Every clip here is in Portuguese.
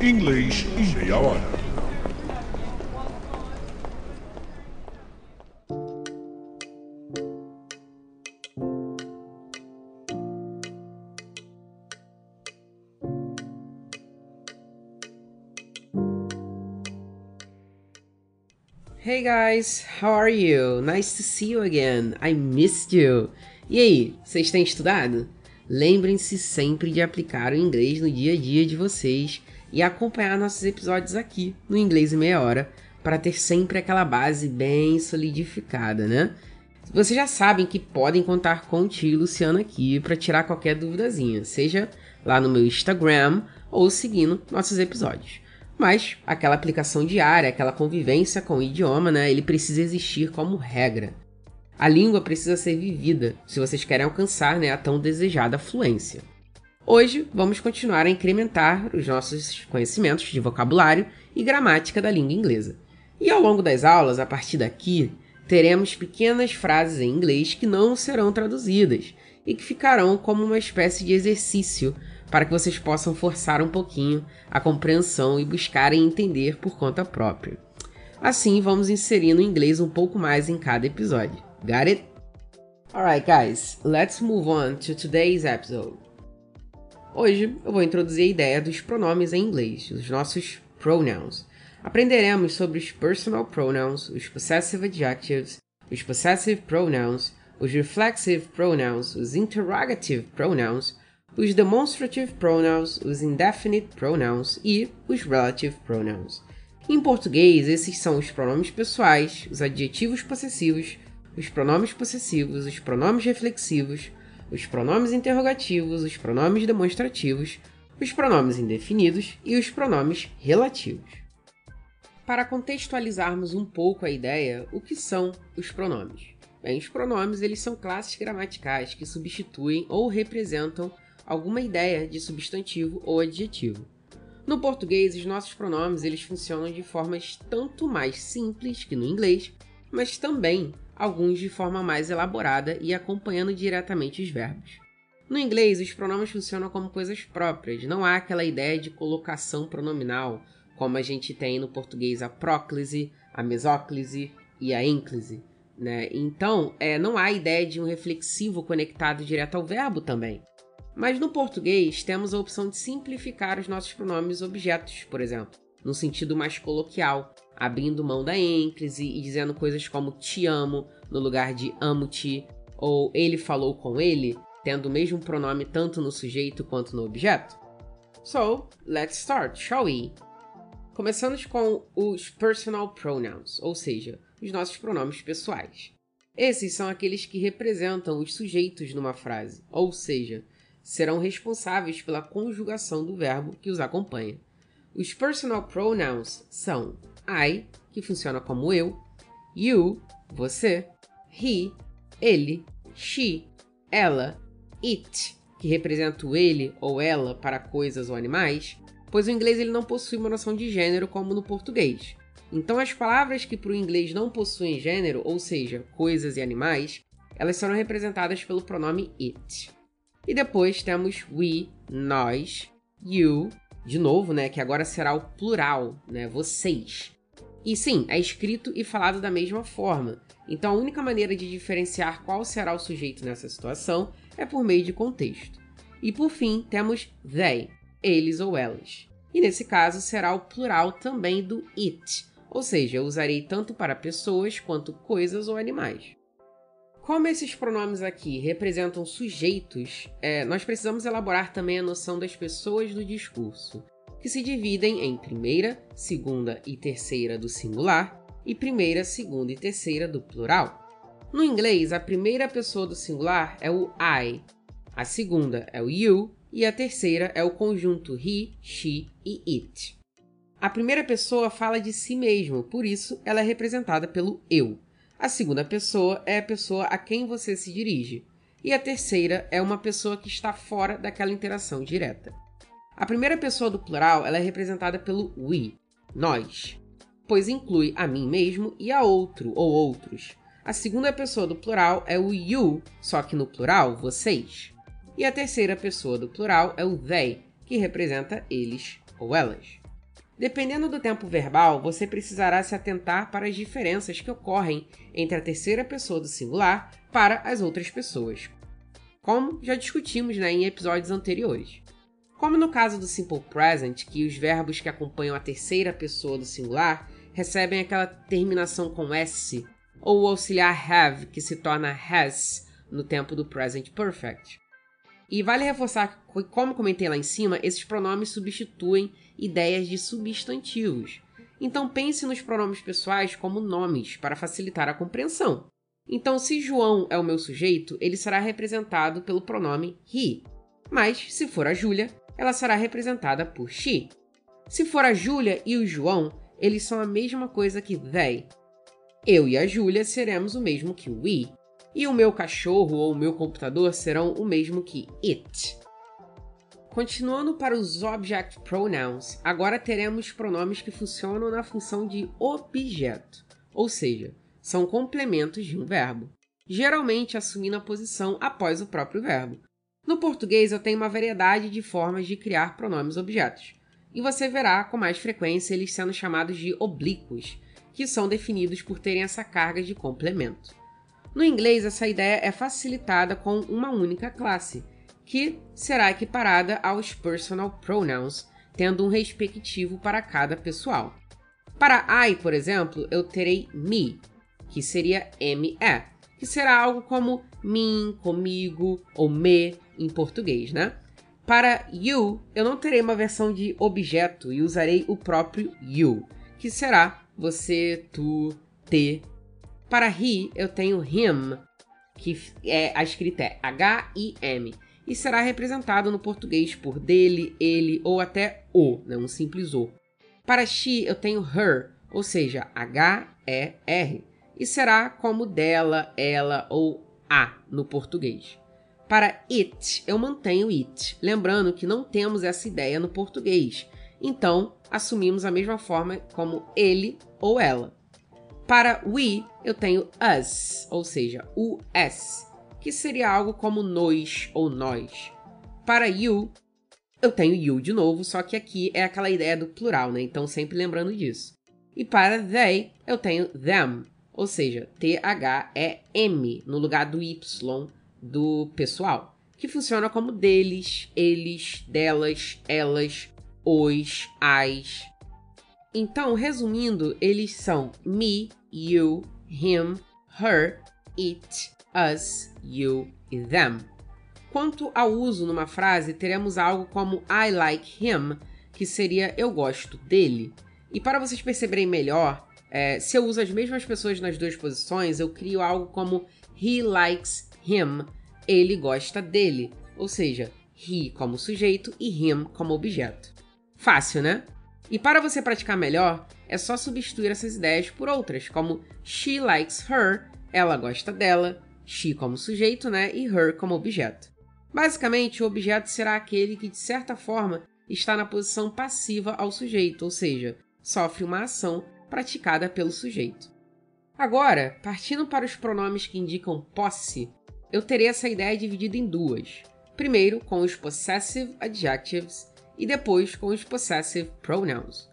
Inglês em meia hora. Hey guys, how are you? Nice to see you again. I missed you. E aí, vocês têm estudado? Lembrem-se sempre de aplicar o inglês no dia a dia de vocês e acompanhar nossos episódios aqui no Inglês em Meia Hora para ter sempre aquela base bem solidificada, né? Vocês já sabem que podem contar com o Luciano aqui para tirar qualquer duvidazinha, seja lá no meu Instagram ou seguindo nossos episódios. Mas aquela aplicação diária, aquela convivência com o idioma, né, ele precisa existir como regra. A língua precisa ser vivida se vocês querem alcançar né, a tão desejada fluência. Hoje vamos continuar a incrementar os nossos conhecimentos de vocabulário e gramática da língua inglesa. E ao longo das aulas, a partir daqui, teremos pequenas frases em inglês que não serão traduzidas e que ficarão como uma espécie de exercício para que vocês possam forçar um pouquinho a compreensão e buscarem entender por conta própria. Assim, vamos inserindo inglês um pouco mais em cada episódio. Got it? Alright, guys, let's move on to today's episode. Hoje eu vou introduzir a ideia dos pronomes em inglês, os nossos pronouns. Aprenderemos sobre os personal pronouns, os possessive adjectives, os possessive pronouns, os reflexive pronouns, os interrogative pronouns, os demonstrative pronouns, os indefinite pronouns e os relative pronouns. Em português, esses são os pronomes pessoais, os adjetivos possessivos, os pronomes possessivos, os pronomes reflexivos, os pronomes interrogativos, os pronomes demonstrativos, os pronomes indefinidos e os pronomes relativos. Para contextualizarmos um pouco a ideia, o que são os pronomes? Bem, os pronomes eles são classes gramaticais que substituem ou representam alguma ideia de substantivo ou adjetivo. No português, os nossos pronomes eles funcionam de formas tanto mais simples que no inglês, mas também alguns de forma mais elaborada e acompanhando diretamente os verbos. No inglês, os pronomes funcionam como coisas próprias, não há aquela ideia de colocação pronominal, como a gente tem no português a próclise, a mesóclise e a ênclise. Né? Então, é, não há ideia de um reflexivo conectado direto ao verbo também. Mas no português, temos a opção de simplificar os nossos pronomes objetos, por exemplo, no sentido mais coloquial, abrindo mão da ênclise e dizendo coisas como te amo no lugar de amo-te, ou ele falou com ele, tendo o mesmo pronome tanto no sujeito quanto no objeto? So, let's start, shall we? Começando com os personal pronouns, ou seja, os nossos pronomes pessoais. Esses são aqueles que representam os sujeitos numa frase, ou seja, serão responsáveis pela conjugação do verbo que os acompanha. Os personal pronouns são I, que funciona como eu, you, você, he, ele, she, ela, it, que representa o ele ou ela para coisas ou animais, pois o inglês ele não possui uma noção de gênero como no português. Então as palavras que para o inglês não possuem gênero, ou seja, coisas e animais, elas serão representadas pelo pronome it. E depois temos we, nós, you, de novo, né, que agora será o plural, né, vocês. E sim, é escrito e falado da mesma forma. Então a única maneira de diferenciar qual será o sujeito nessa situação é por meio de contexto. E por fim, temos they, eles ou elas. E nesse caso será o plural também do it, ou seja, eu usarei tanto para pessoas quanto coisas ou animais. Como esses pronomes aqui representam sujeitos, é, nós precisamos elaborar também a noção das pessoas do discurso que se dividem em primeira, segunda e terceira do singular e primeira, segunda e terceira do plural. No inglês, a primeira pessoa do singular é o I, a segunda é o you e a terceira é o conjunto he, she e it. A primeira pessoa fala de si mesmo, por isso ela é representada pelo eu. A segunda pessoa é a pessoa a quem você se dirige. E a terceira é uma pessoa que está fora daquela interação direta. A primeira pessoa do plural ela é representada pelo we, nós, pois inclui a mim mesmo e a outro ou outros. A segunda pessoa do plural é o you, só que no plural, vocês. E a terceira pessoa do plural é o they, que representa eles ou elas. Dependendo do tempo verbal, você precisará se atentar para as diferenças que ocorrem entre a terceira pessoa do singular para as outras pessoas, como já discutimos né, em episódios anteriores. Como no caso do Simple Present, que os verbos que acompanham a terceira pessoa do singular recebem aquela terminação com S, ou o auxiliar have, que se torna has no tempo do Present Perfect. E vale reforçar que, como comentei lá em cima, esses pronomes substituem ideias de substantivos. Então pense nos pronomes pessoais como nomes para facilitar a compreensão. Então, se João é o meu sujeito, ele será representado pelo pronome he. Mas, se for a Júlia, ela será representada por she. Se for a Júlia e o João, eles são a mesma coisa que they. Eu e a Júlia seremos o mesmo que we e o meu cachorro ou o meu computador serão o mesmo que it. Continuando para os object pronouns, agora teremos pronomes que funcionam na função de objeto, ou seja, são complementos de um verbo, geralmente assumindo a posição após o próprio verbo. No português, eu tenho uma variedade de formas de criar pronomes objetos, e você verá com mais frequência eles sendo chamados de oblíquos, que são definidos por terem essa carga de complemento. No inglês, essa ideia é facilitada com uma única classe, que será equiparada aos personal pronouns, tendo um respectivo para cada pessoal. Para I, por exemplo, eu terei me, que seria ME, que será algo como mim, comigo ou me em português, né? Para you, eu não terei uma versão de objeto e usarei o próprio you, que será você, tu, te para he, eu tenho him, que é, a escrita é H-I-M, e será representado no português por dele, ele ou até o, né, um simples o. Para she, eu tenho her, ou seja, H-E-R, e será como dela, ela ou a no português. Para it, eu mantenho it, lembrando que não temos essa ideia no português, então assumimos a mesma forma como ele ou ela. Para we, eu tenho us, ou seja, us, que seria algo como nós ou nós. Para you, eu tenho you de novo, só que aqui é aquela ideia do plural, né? Então sempre lembrando disso. E para they, eu tenho them, ou seja, T-H-E-M, no lugar do Y do pessoal, que funciona como deles, eles, delas, elas, os, as. Então, resumindo, eles são me, you, him, her, it, us, you e them. Quanto ao uso numa frase, teremos algo como I like him, que seria eu gosto dele. E para vocês perceberem melhor, é, se eu uso as mesmas pessoas nas duas posições, eu crio algo como he likes him, ele gosta dele. Ou seja, he como sujeito e him como objeto. Fácil, né? E para você praticar melhor, é só substituir essas ideias por outras, como she likes her, ela gosta dela, she como sujeito, né, e her como objeto. Basicamente, o objeto será aquele que, de certa forma, está na posição passiva ao sujeito, ou seja, sofre uma ação praticada pelo sujeito. Agora, partindo para os pronomes que indicam posse, eu terei essa ideia dividida em duas. Primeiro, com os possessive adjectives e depois com os possessive pronouns.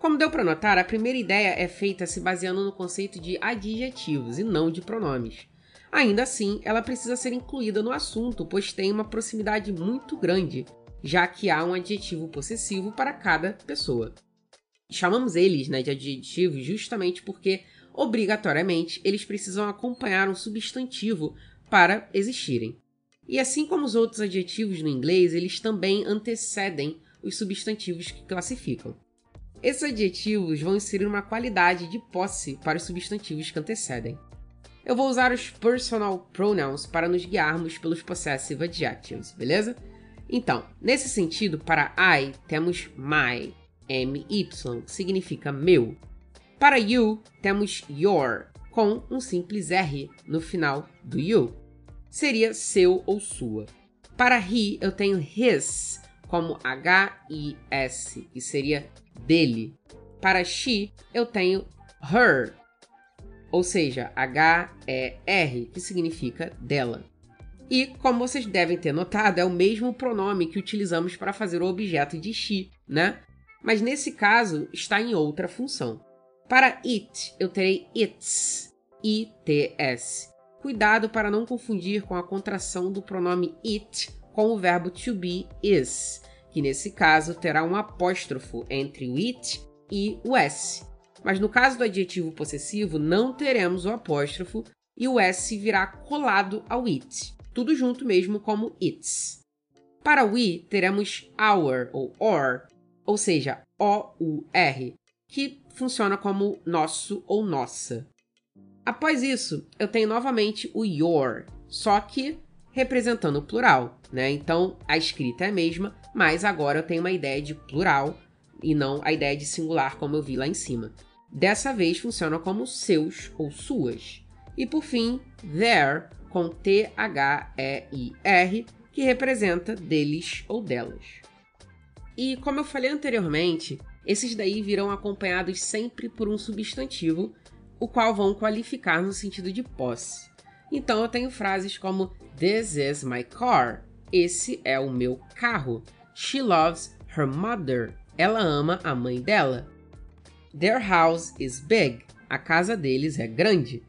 Como deu para notar, a primeira ideia é feita se baseando no conceito de adjetivos e não de pronomes. Ainda assim, ela precisa ser incluída no assunto, pois tem uma proximidade muito grande, já que há um adjetivo possessivo para cada pessoa. Chamamos eles né, de adjetivos justamente porque, obrigatoriamente, eles precisam acompanhar um substantivo para existirem. E assim como os outros adjetivos no inglês, eles também antecedem os substantivos que classificam. Esses adjetivos vão inserir uma qualidade de posse para os substantivos que antecedem. Eu vou usar os personal pronouns para nos guiarmos pelos possessive adjectives, beleza? Então, nesse sentido, para I temos my, my, que significa meu. Para you, temos your, com um simples R no final do you. Seria seu ou sua. Para he, eu tenho his, como H-I-S, que seria dele. Para she, eu tenho her, ou seja, H-E-R, que significa dela. E, como vocês devem ter notado, é o mesmo pronome que utilizamos para fazer o objeto de she, né? mas nesse caso está em outra função. Para it, eu terei its, its. Cuidado para não confundir com a contração do pronome it com o verbo to be is, que nesse caso terá um apóstrofo entre o it e o s. Mas no caso do adjetivo possessivo, não teremos o apóstrofo e o s virá colado ao it, tudo junto mesmo como its. Para we, teremos our ou or, ou seja, O-U-R, que funciona como nosso ou nossa. Após isso, eu tenho novamente o your, só que representando o plural, né? Então a escrita é a mesma, mas agora eu tenho uma ideia de plural e não a ideia de singular como eu vi lá em cima. Dessa vez funciona como seus ou suas. E por fim, their com T-H-E-I-R, que representa deles ou delas. E como eu falei anteriormente, esses daí virão acompanhados sempre por um substantivo, o qual vão qualificar no sentido de posse. Então eu tenho frases como This is my car. Esse é o meu carro. She loves her mother. Ela ama a mãe dela. Their house is big. A casa deles é grande.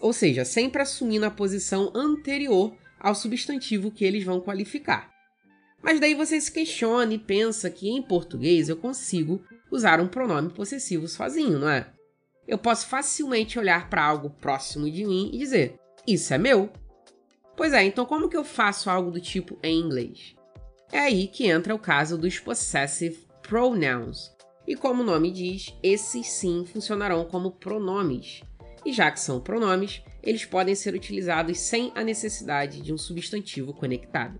Ou seja, sempre assumindo a posição anterior ao substantivo que eles vão qualificar. Mas daí você se questiona e pensa que em português eu consigo usar um pronome possessivo sozinho, não é? Eu posso facilmente olhar para algo próximo de mim e dizer: Isso é meu. Pois é, então como que eu faço algo do tipo em inglês? É aí que entra o caso dos possessive pronouns. E como o nome diz, esses sim funcionarão como pronomes. E já que são pronomes, eles podem ser utilizados sem a necessidade de um substantivo conectado.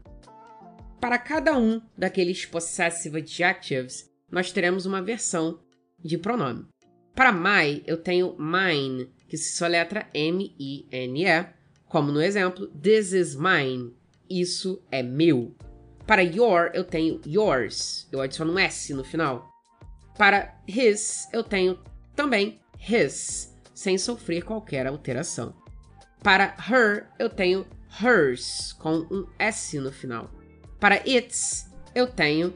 Para cada um daqueles possessive adjectives, nós teremos uma versão de pronome. Para my, eu tenho mine, que se soletra M-I-N-E, como no exemplo This is mine, isso é meu. Para your, eu tenho yours, eu adiciono um S no final. Para his, eu tenho também his, sem sofrer qualquer alteração. Para her, eu tenho hers, com um S no final. Para its, eu tenho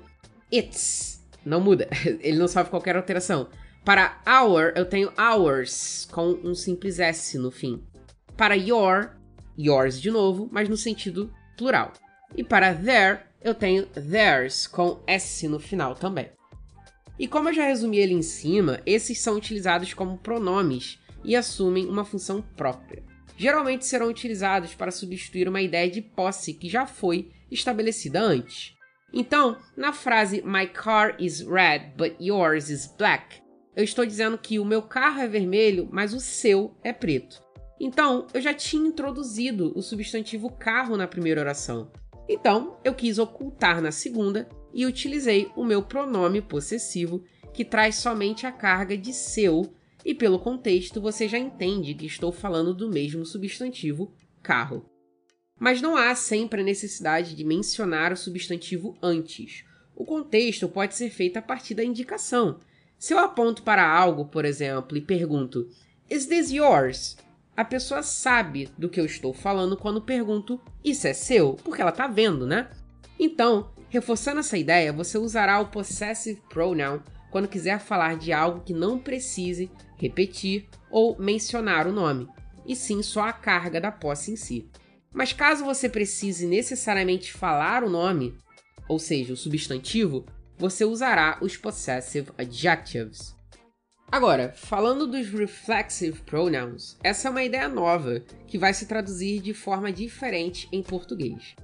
its. Não muda, ele não sofre qualquer alteração. Para our, eu tenho ours, com um simples S no fim. Para your, yours de novo, mas no sentido plural. E para their, eu tenho theirs, com S no final também. E como eu já resumi ele em cima, esses são utilizados como pronomes e assumem uma função própria. Geralmente serão utilizados para substituir uma ideia de posse que já foi estabelecida antes. Então, na frase My car is red, but yours is black, eu estou dizendo que o meu carro é vermelho, mas o seu é preto. Então, eu já tinha introduzido o substantivo carro na primeira oração. Então, eu quis ocultar na segunda e utilizei o meu pronome possessivo, que traz somente a carga de seu e pelo contexto você já entende que estou falando do mesmo substantivo carro. Mas não há sempre a necessidade de mencionar o substantivo antes. O contexto pode ser feito a partir da indicação. Se eu aponto para algo, por exemplo, e pergunto: Is this yours? A pessoa sabe do que eu estou falando quando pergunto: Isso é seu? Porque ela está vendo, né? Então, reforçando essa ideia, você usará o possessive pronoun quando quiser falar de algo que não precise repetir ou mencionar o nome, e sim só a carga da posse em si. Mas caso você precise necessariamente falar o nome, ou seja, o substantivo, você usará os possessive adjectives. Agora, falando dos reflexive pronouns, essa é uma ideia nova que vai se traduzir de forma diferente em português.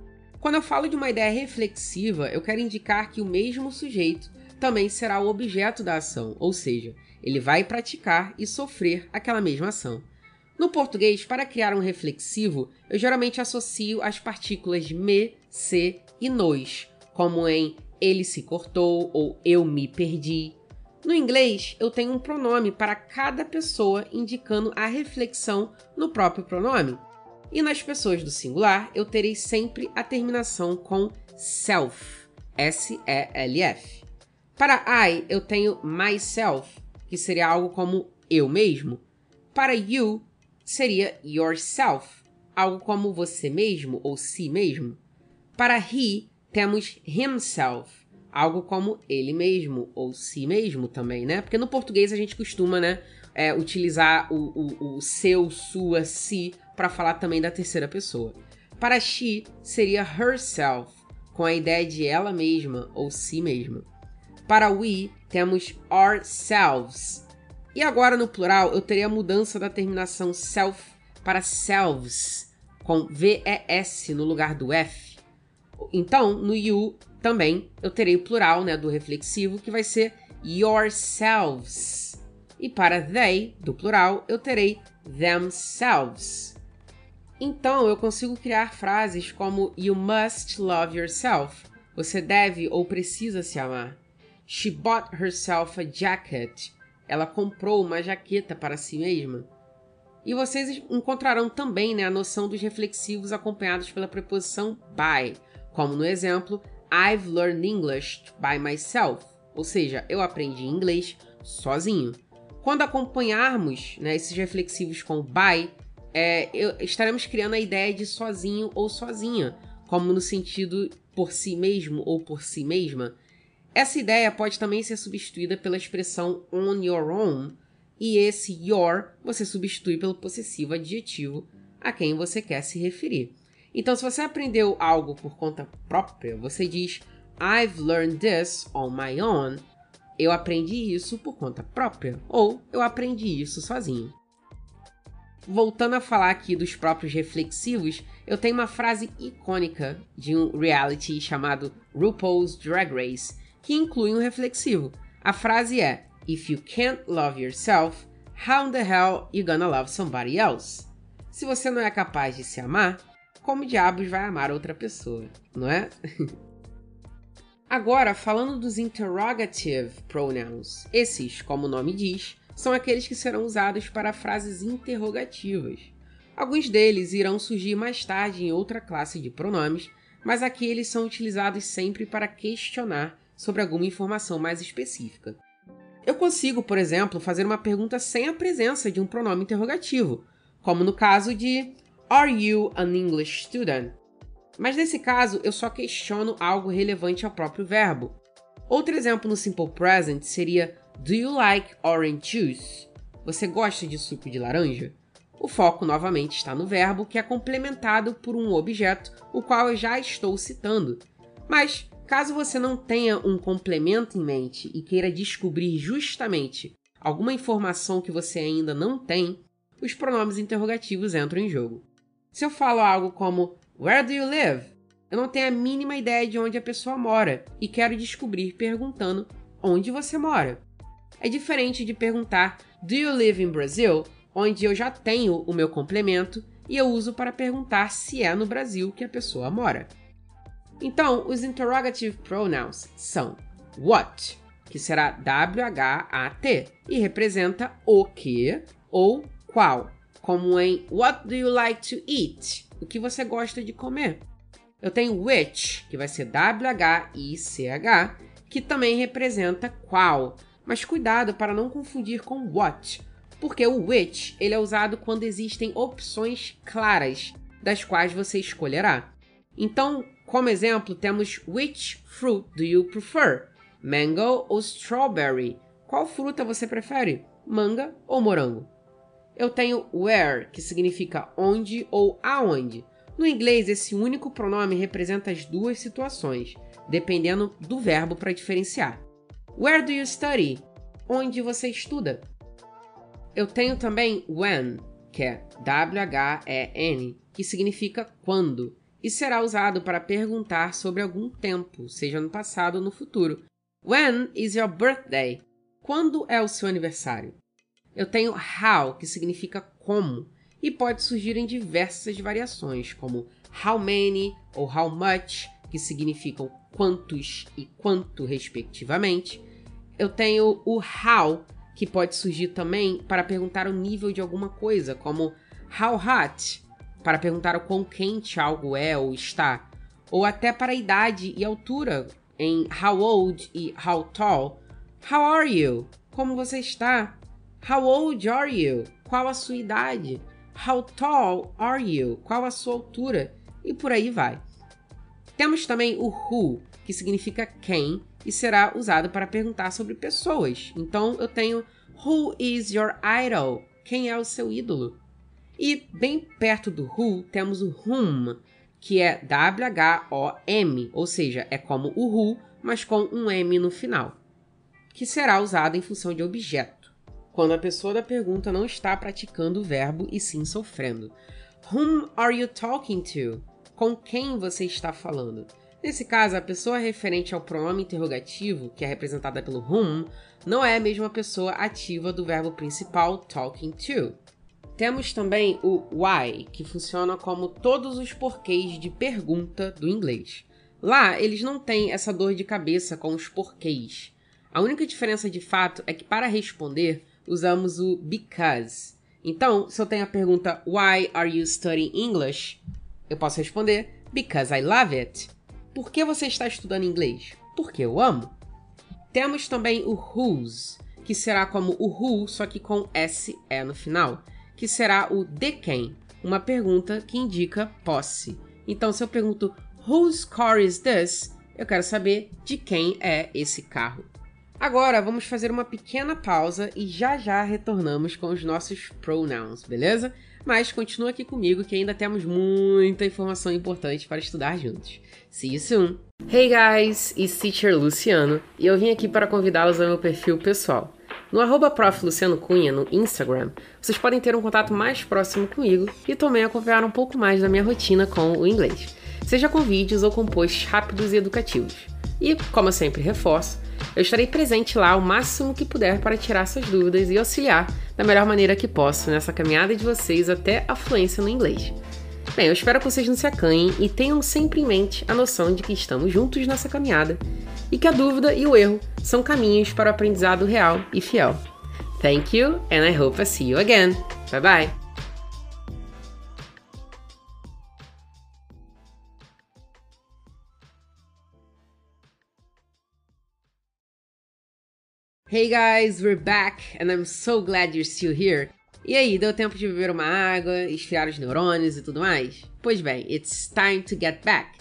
Quando eu falo de uma ideia reflexiva, eu quero indicar que o mesmo sujeito também será o objeto da ação, ou seja, ele vai praticar e sofrer aquela mesma ação. No português, para criar um reflexivo, eu geralmente associo as partículas me, se e nos, como em ele se cortou ou eu me perdi. No inglês, eu tenho um pronome para cada pessoa indicando a reflexão no próprio pronome. E nas pessoas do singular, eu terei sempre a terminação com self, S-E-L-F. Para I, eu tenho myself, que seria algo como eu mesmo. Para you, seria yourself, algo como você mesmo ou si mesmo. Para he, temos himself, algo como ele mesmo ou si mesmo também, né? Porque no português a gente costuma, né, é, utilizar o, o, o seu, sua, si para falar também da terceira pessoa. Para she seria herself, com a ideia de ela mesma ou si mesma. Para we temos ourselves. E agora no plural eu teria a mudança da terminação self para selves, com VES no lugar do F. Então, no you também eu terei o plural né, do reflexivo, que vai ser yourselves. E para they, do plural, eu terei themselves. Então eu consigo criar frases como You must love yourself. Você deve ou precisa se amar. She bought herself a jacket. Ela comprou uma jaqueta para si mesma. E vocês encontrarão também né, a noção dos reflexivos acompanhados pela preposição by, como no exemplo I've learned English by myself, ou seja, eu aprendi inglês sozinho. Quando acompanharmos né, esses reflexivos com by, é, eu, estaremos criando a ideia de sozinho ou sozinha, como no sentido por si mesmo ou por si mesma. Essa ideia pode também ser substituída pela expressão on your own, e esse your você substitui pelo possessivo adjetivo a quem você quer se referir. Então, se você aprendeu algo por conta própria, você diz I've learned this on my own. Eu aprendi isso por conta própria. Ou eu aprendi isso sozinho. Voltando a falar aqui dos próprios reflexivos, eu tenho uma frase icônica de um reality chamado RuPaul's Drag Race, que inclui um reflexivo. A frase é: If you can't love yourself, how the hell you gonna love somebody else? Se você não é capaz de se amar, como diabos vai amar outra pessoa, não é? Agora, falando dos interrogative pronouns, esses, como o nome diz, são aqueles que serão usados para frases interrogativas. Alguns deles irão surgir mais tarde em outra classe de pronomes, mas aqui eles são utilizados sempre para questionar sobre alguma informação mais específica. Eu consigo, por exemplo, fazer uma pergunta sem a presença de um pronome interrogativo, como no caso de Are you an English student? Mas nesse caso, eu só questiono algo relevante ao próprio verbo. Outro exemplo no Simple Present seria Do you like orange juice? Você gosta de suco de laranja? O foco novamente está no verbo, que é complementado por um objeto, o qual eu já estou citando. Mas, caso você não tenha um complemento em mente e queira descobrir justamente alguma informação que você ainda não tem, os pronomes interrogativos entram em jogo. Se eu falo algo como Where do you live? Eu não tenho a mínima ideia de onde a pessoa mora e quero descobrir perguntando onde você mora. É diferente de perguntar Do you live in Brazil? onde eu já tenho o meu complemento e eu uso para perguntar se é no Brasil que a pessoa mora. Então, os interrogative pronouns são what, que será W-H-A-T e representa o que ou qual como em What do you like to eat? O que você gosta de comer? Eu tenho which, que vai ser W-H-I-C-H, que também representa qual. Mas cuidado para não confundir com what, porque o which ele é usado quando existem opções claras, das quais você escolherá. Então, como exemplo, temos which fruit do you prefer? Mango ou strawberry? Qual fruta você prefere? Manga ou morango? eu tenho where, que significa onde ou aonde. No inglês, esse único pronome representa as duas situações, dependendo do verbo para diferenciar. Where do you study? Onde você estuda? Eu tenho também when, que é W-H-E-N, que significa quando, e será usado para perguntar sobre algum tempo, seja no passado ou no futuro. When is your birthday? Quando é o seu aniversário? Eu tenho how, que significa como, e pode surgir em diversas variações, como how many ou how much, que significam quantos e quanto, respectivamente. Eu tenho o how, que pode surgir também para perguntar o nível de alguma coisa, como how hot, para perguntar o quão quente algo é ou está, ou até para a idade e altura, em how old e how tall. How are you? Como você está? How old are you? Qual a sua idade? How tall are you? Qual a sua altura? E por aí vai. Temos também o who, que significa quem e será usado para perguntar sobre pessoas. Então eu tenho Who is your idol? Quem é o seu ídolo? E bem perto do who temos o whom, que é W-H-O-M, ou seja, é como o who, mas com um M no final, que será usado em função de objeto, quando a pessoa da pergunta não está praticando o verbo e sim sofrendo. Whom are you talking to? Com quem você está falando? Nesse caso, a pessoa referente ao pronome interrogativo, que é representada pelo whom, não é a mesma pessoa ativa do verbo principal talking to. Temos também o why, que funciona como todos os porquês de pergunta do inglês. Lá, eles não têm essa dor de cabeça com os porquês. A única diferença de fato é que para responder usamos o because. Então, se eu tenho a pergunta Why are you studying English? Eu posso responder Because I love it. Por que você está estudando inglês? Porque eu amo. Temos também o whose, que será como o who, só que com SE no final que será o de quem, uma pergunta que indica posse. Então, se eu pergunto Whose car is this? Eu quero saber de quem é esse carro. Agora vamos fazer uma pequena pausa e já já retornamos com os nossos pronouns, beleza? Mas continua aqui comigo que ainda temos muita informação importante para estudar juntos. See you soon! Hey guys, it's Teacher Luciano e eu vim aqui para convidá-los ao meu perfil pessoal. No arroba prof. Luciano Cunha, no Instagram, vocês podem ter um contato mais próximo comigo e também acompanhar um pouco mais da minha rotina com o inglês, seja com vídeos ou com posts rápidos e educativos. E, como eu sempre reforço, eu estarei presente lá o máximo que puder para tirar suas dúvidas e auxiliar da melhor maneira que posso nessa caminhada de vocês até a fluência no inglês. Bem, eu espero que vocês não se acanhem e tenham sempre em mente a noção de que estamos juntos nessa caminhada e que a dúvida e o erro são caminhos para o aprendizado real e fiel. Thank you and I hope I see you again. Bye bye. Hey guys, we're back and I'm so glad you're still here. E aí, deu tempo de beber uma água, esfriar os neurônios e tudo mais? Pois bem, it's time to get back.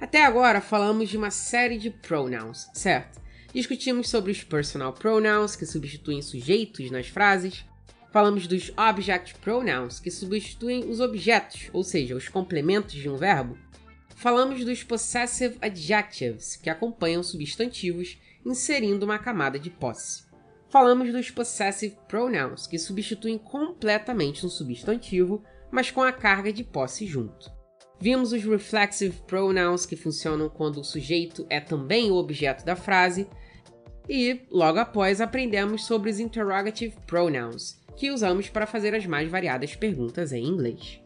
Até agora falamos de uma série de pronouns, certo? Discutimos sobre os personal pronouns, que substituem sujeitos nas frases. Falamos dos object pronouns, que substituem os objetos, ou seja, os complementos de um verbo. Falamos dos possessive adjectives, que acompanham substantivos, inserindo uma camada de posse. Falamos dos possessive pronouns, que substituem completamente um substantivo, mas com a carga de posse junto. Vimos os reflexive pronouns que funcionam quando o sujeito é também o objeto da frase. E, logo após, aprendemos sobre os interrogative pronouns, que usamos para fazer as mais variadas perguntas em inglês.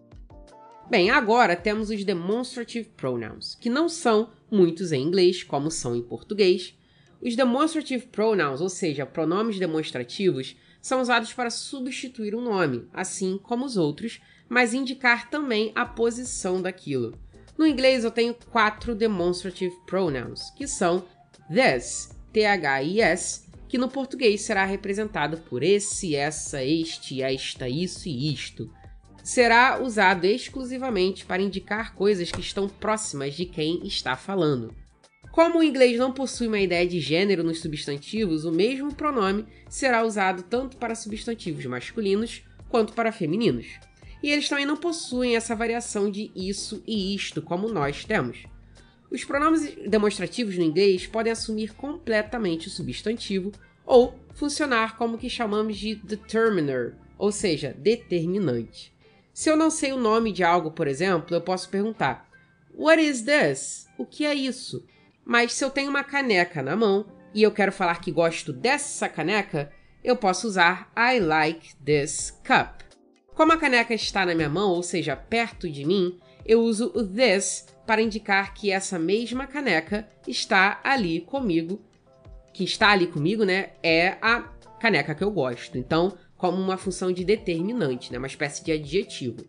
Bem, agora temos os demonstrative pronouns, que não são muitos em inglês, como são em português. Os demonstrative pronouns, ou seja, pronomes demonstrativos, são usados para substituir um nome, assim como os outros, mas indicar também a posição daquilo. No inglês eu tenho quatro demonstrative pronouns, que são this, T-H-I-S, que no português será representado por esse, essa, este, esta, isso e isto. Será usado exclusivamente para indicar coisas que estão próximas de quem está falando. Como o inglês não possui uma ideia de gênero nos substantivos, o mesmo pronome será usado tanto para substantivos masculinos quanto para femininos e eles também não possuem essa variação de isso e isto como nós temos. Os pronomes demonstrativos no inglês podem assumir completamente o substantivo ou funcionar como o que chamamos de determiner, ou seja, determinante. Se eu não sei o nome de algo, por exemplo, eu posso perguntar: What is this? O que é isso? Mas se eu tenho uma caneca na mão e eu quero falar que gosto dessa caneca, eu posso usar I like this cup. Como a caneca está na minha mão, ou seja, perto de mim, eu uso o this para indicar que essa mesma caneca está ali comigo. Que está ali comigo, né? É a caneca que eu gosto. Então, como uma função de determinante, né? Uma espécie de adjetivo.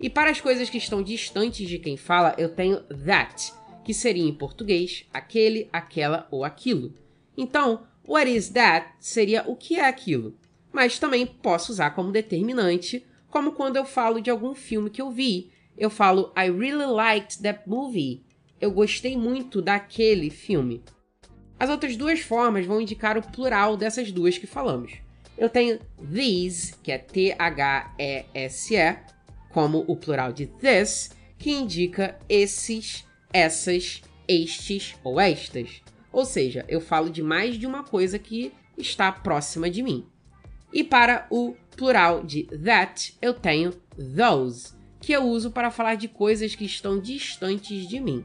E para as coisas que estão distantes de quem fala, eu tenho that, que seria em português aquele, aquela ou aquilo. Então, what is that seria o que é aquilo. Mas também posso usar como determinante como quando eu falo de algum filme que eu vi. Eu falo I really liked that movie. Eu gostei muito daquele filme. As outras duas formas vão indicar o plural dessas duas que falamos. Eu tenho these, que é T-H-E-S-E, como o plural de this, que indica esses, essas, estes ou estas. Ou seja, eu falo de mais de uma coisa que está próxima de mim. E para o plural de that, eu tenho those, que eu uso para falar de coisas que estão distantes de mim.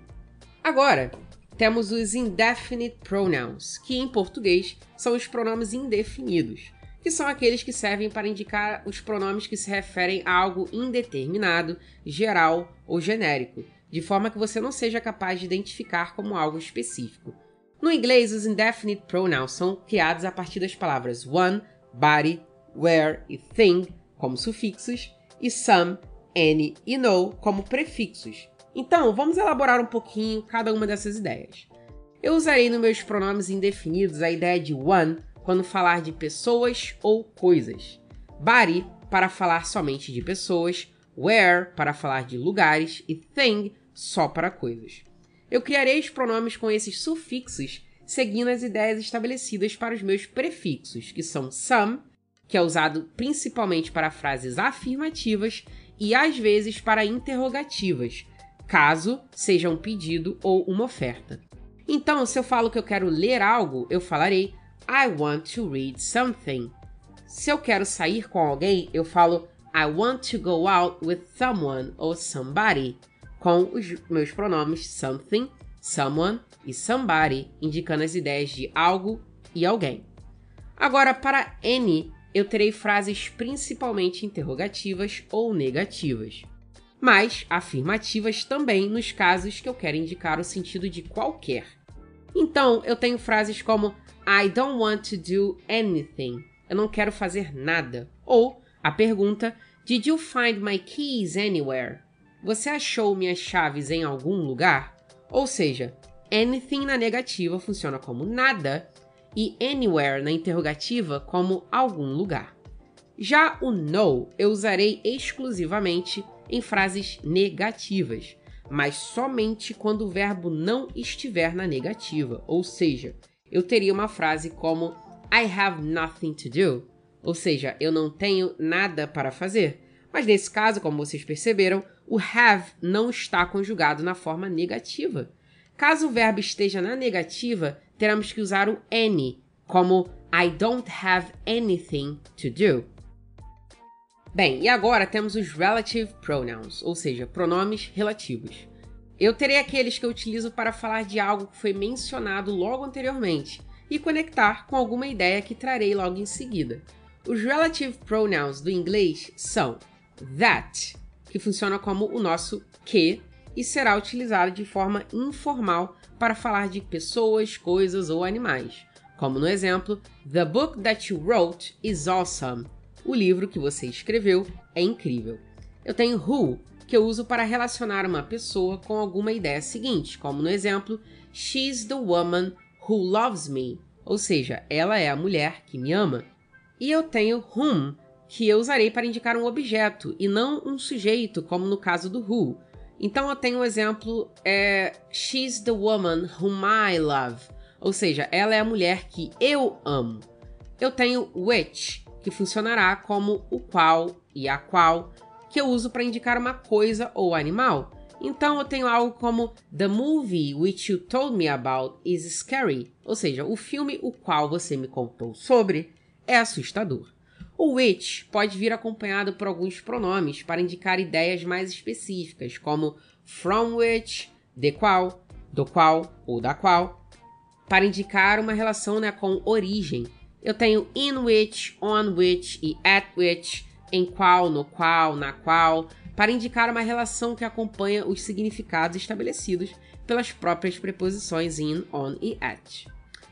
Agora, temos os indefinite pronouns, que em português são os pronomes indefinidos, que são aqueles que servem para indicar os pronomes que se referem a algo indeterminado, geral ou genérico, de forma que você não seja capaz de identificar como algo específico. No inglês, os indefinite pronouns são criados a partir das palavras one, body, where e thing como sufixos e some, any e no como prefixos, então, vamos elaborar um pouquinho cada uma dessas ideias. Eu usarei nos meus pronomes indefinidos a ideia de one quando falar de pessoas ou coisas, body para falar somente de pessoas, where para falar de lugares e thing só para coisas. Eu criarei os pronomes com esses sufixos seguindo as ideias estabelecidas para os meus prefixos, que são some, que é usado principalmente para frases afirmativas e às vezes para interrogativas, caso seja um pedido ou uma oferta. Então, se eu falo que eu quero ler algo, eu falarei I want to read something. Se eu quero sair com alguém, eu falo I want to go out with someone or somebody, com os meus pronomes something, someone e somebody, indicando as ideias de algo e alguém. Agora, para N, eu terei frases principalmente interrogativas ou negativas mas afirmativas também nos casos que eu quero indicar o sentido de qualquer. Então, eu tenho frases como I don't want to do anything. Eu não quero fazer nada. Ou a pergunta Did you find my keys anywhere? Você achou minhas chaves em algum lugar? Ou seja, anything na negativa funciona como nada e anywhere na interrogativa como algum lugar. Já o no eu usarei exclusivamente em frases negativas, mas somente quando o verbo não estiver na negativa, ou seja, eu teria uma frase como I have nothing to do, ou seja, eu não tenho nada para fazer. Mas nesse caso, como vocês perceberam, o have não está conjugado na forma negativa. Caso o verbo esteja na negativa, teremos que usar o any, como I don't have anything to do. Bem, e agora temos os relative pronouns, ou seja, pronomes relativos. Eu terei aqueles que eu utilizo para falar de algo que foi mencionado logo anteriormente e conectar com alguma ideia que trarei logo em seguida. Os relative pronouns do inglês são that, que funciona como o nosso que e será utilizado de forma informal para falar de pessoas, coisas ou animais, como no exemplo The book that you wrote is awesome o livro que você escreveu é incrível. Eu tenho who, que eu uso para relacionar uma pessoa com alguma ideia seguinte, como no exemplo, She's the woman who loves me, ou seja, ela é a mulher que me ama. E eu tenho whom, que eu usarei para indicar um objeto e não um sujeito, como no caso do who. Então eu tenho o um exemplo é She's the woman whom I love, ou seja, ela é a mulher que eu amo. Eu tenho which, que funcionará como o qual e a qual, que eu uso para indicar uma coisa ou animal. Então eu tenho algo como The movie which you told me about is scary, ou seja, o filme o qual você me contou sobre é assustador. O which pode vir acompanhado por alguns pronomes para indicar ideias mais específicas, como from which, de qual, do qual ou da qual, para indicar uma relação né, com origem, eu tenho in which, on which e at which, em qual, no qual, na qual, para indicar uma relação que acompanha os significados estabelecidos pelas próprias preposições in, on e at.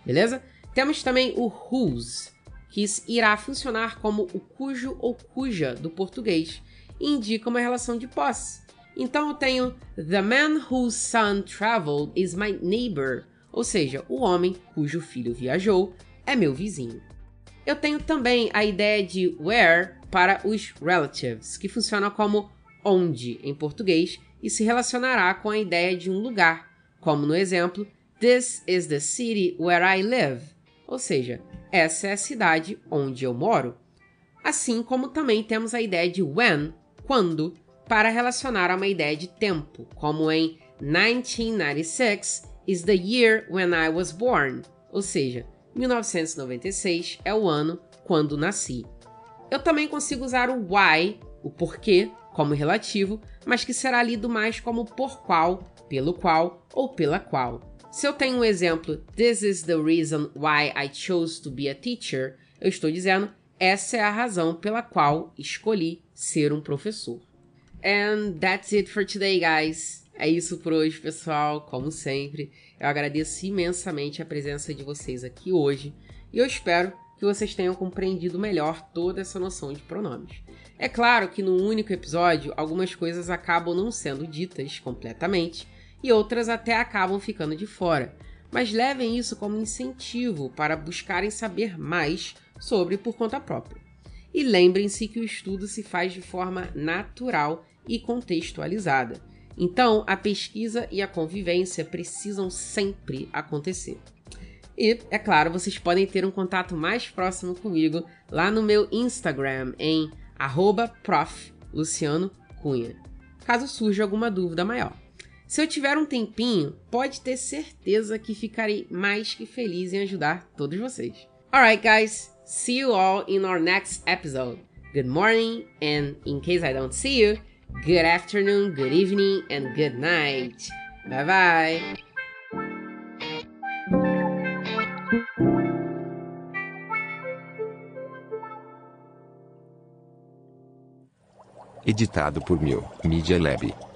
Beleza? Temos também o whose, que irá funcionar como o cujo ou cuja do português e indica uma relação de posse. Então eu tenho The man whose son traveled is my neighbor, ou seja, o homem cujo filho viajou é meu vizinho. Eu tenho também a ideia de where para os relatives, que funciona como onde em português e se relacionará com a ideia de um lugar, como no exemplo This is the city where I live. Ou seja, essa é a cidade onde eu moro. Assim como também temos a ideia de when, quando, para relacionar a uma ideia de tempo, como em 1996 is the year when I was born, ou seja, 1996 é o ano quando nasci. Eu também consigo usar o why, o porquê, como relativo, mas que será lido mais como por qual, pelo qual ou pela qual. Se eu tenho um exemplo, This is the reason why I chose to be a teacher, eu estou dizendo essa é a razão pela qual escolhi ser um professor. And that's it for today, guys. É isso por hoje, pessoal. Como sempre, eu agradeço imensamente a presença de vocês aqui hoje e eu espero que vocês tenham compreendido melhor toda essa noção de pronomes. É claro que no único episódio algumas coisas acabam não sendo ditas completamente e outras até acabam ficando de fora, mas levem isso como incentivo para buscarem saber mais sobre por conta própria. E lembrem-se que o estudo se faz de forma natural e contextualizada. Então, a pesquisa e a convivência precisam sempre acontecer. E, é claro, vocês podem ter um contato mais próximo comigo lá no meu Instagram em @prof_luciano_cunha, caso surja alguma dúvida maior. Se eu tiver um tempinho, pode ter certeza que ficarei mais que feliz em ajudar todos vocês. Alright, guys, see you all in our next episode. Good morning, and in case I don't see you, good afternoon, good evening, and good night. Bye bye. Editado por Mil Media Lab.